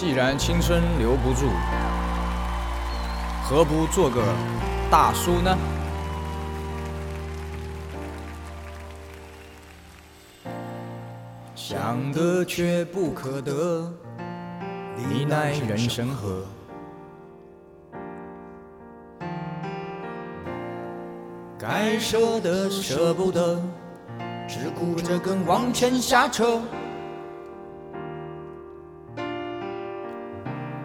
既然青春留不住，何不做个大叔呢？想得却不可得，你奈人生何？该舍的舍不得，只顾着跟往前瞎扯。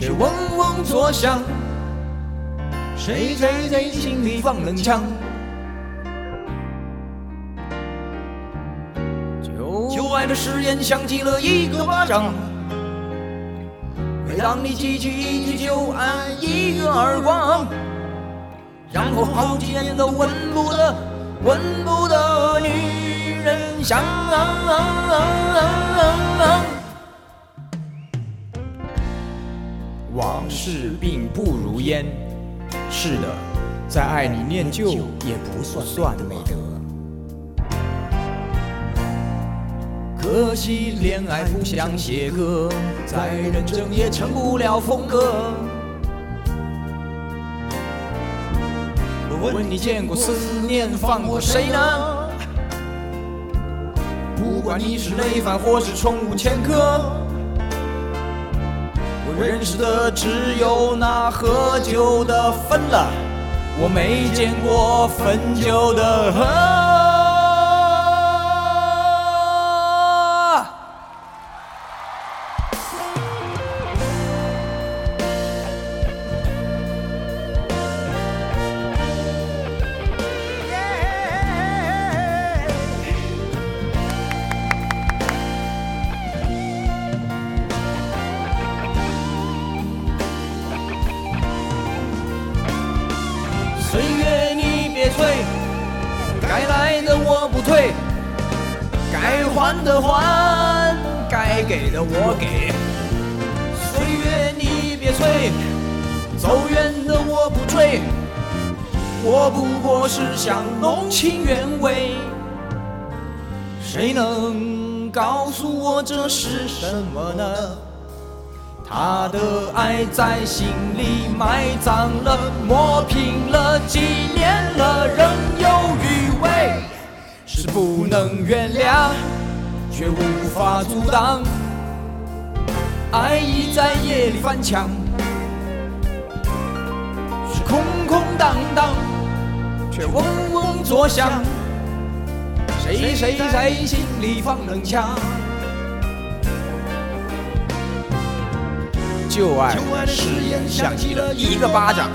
却嗡嗡作响，谁在谁心里放冷枪？旧爱的誓言响起了一个巴掌，每当你记起一句旧爱，一个耳光，然后好几年都闻不得、闻不得女人香。往事并不如烟，是的，在爱你念旧也不算美德。可惜恋爱不像写歌，再认真也成不了风格。我问你见过思念放过谁呢？不管你是累犯或是宠物前科，认识的只有那喝酒的分了，我没见过分酒的喝。还的还，该给的我给。岁月你别催，走远的我不追，我不过是想弄清原委。谁能告诉我这是什么呢？他的爱在心里埋葬了，磨平了，纪念了，仍有余味，是不能原谅，却无法阻挡。爱意在夜里翻墙，是空空荡荡，却嗡嗡作响。谁谁谁心里放冷枪？旧爱誓言响起了一个巴掌，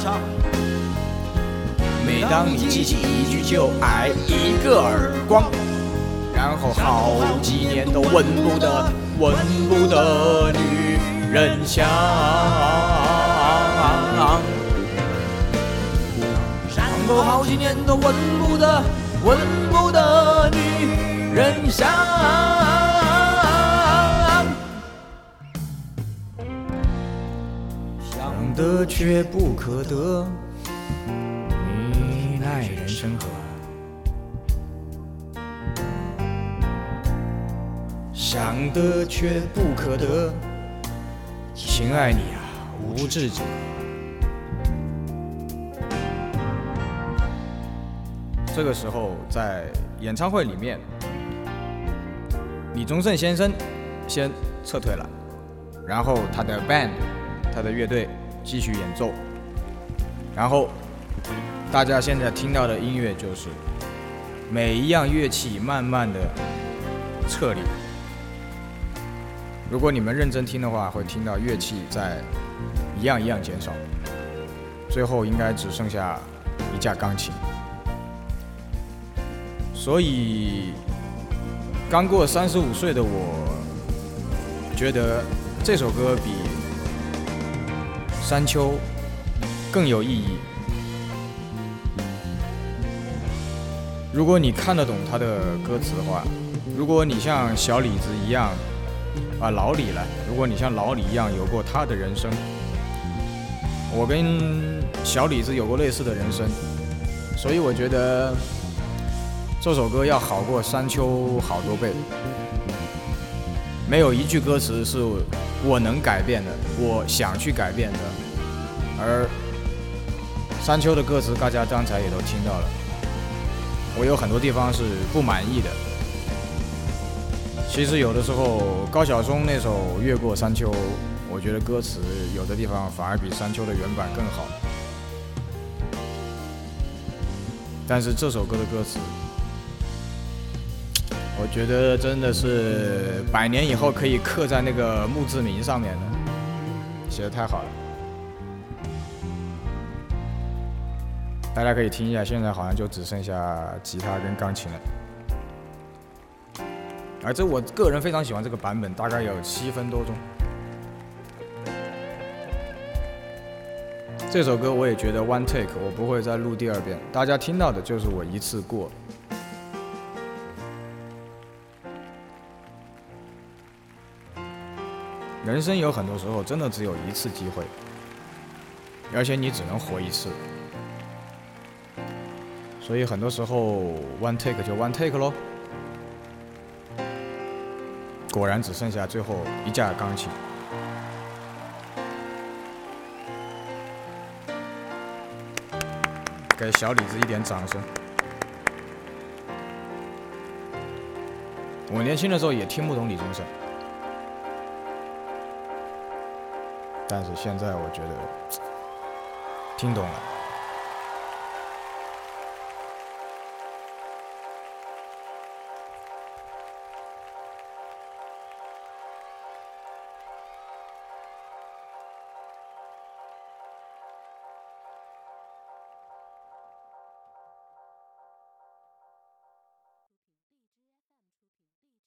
每当你记起一句旧爱，一个耳光，然后好几年都闻不得、闻不得女人香，然后好几年都闻不得、闻不得女人香。想得却不可得，你奈人生何？想得却不可得，情爱你啊，无智者。这个时候，在演唱会里面，李宗盛先生先撤退了，然后他的 band。他的乐队继续演奏，然后大家现在听到的音乐就是每一样乐器慢慢的撤离。如果你们认真听的话，会听到乐器在一样一样减少，最后应该只剩下一架钢琴。所以刚过三十五岁的我，觉得这首歌比《山丘》更有意义。如果你看得懂他的歌词的话，如果你像小李子一样，啊老李了，如果你像老李一样有过他的人生，我跟小李子有过类似的人生，所以我觉得这首歌要好过《山丘》好多倍。没有一句歌词是我能改变的，我想去改变的。而山丘的歌词，大家刚才也都听到了，我有很多地方是不满意的。其实有的时候，高晓松那首《越过山丘》，我觉得歌词有的地方反而比山丘的原版更好。但是这首歌的歌词。我觉得真的是百年以后可以刻在那个墓志铭上面的，写的太好了。大家可以听一下，现在好像就只剩下吉他跟钢琴了。而这我个人非常喜欢这个版本，大概有七分多钟。这首歌我也觉得 one take，我不会再录第二遍。大家听到的就是我一次过。人生有很多时候真的只有一次机会，而且你只能活一次，所以很多时候 one take 就 one take 喽。果然只剩下最后一架钢琴，给小李子一点掌声。我年轻的时候也听不懂李宗盛。但是现在我觉得听懂了。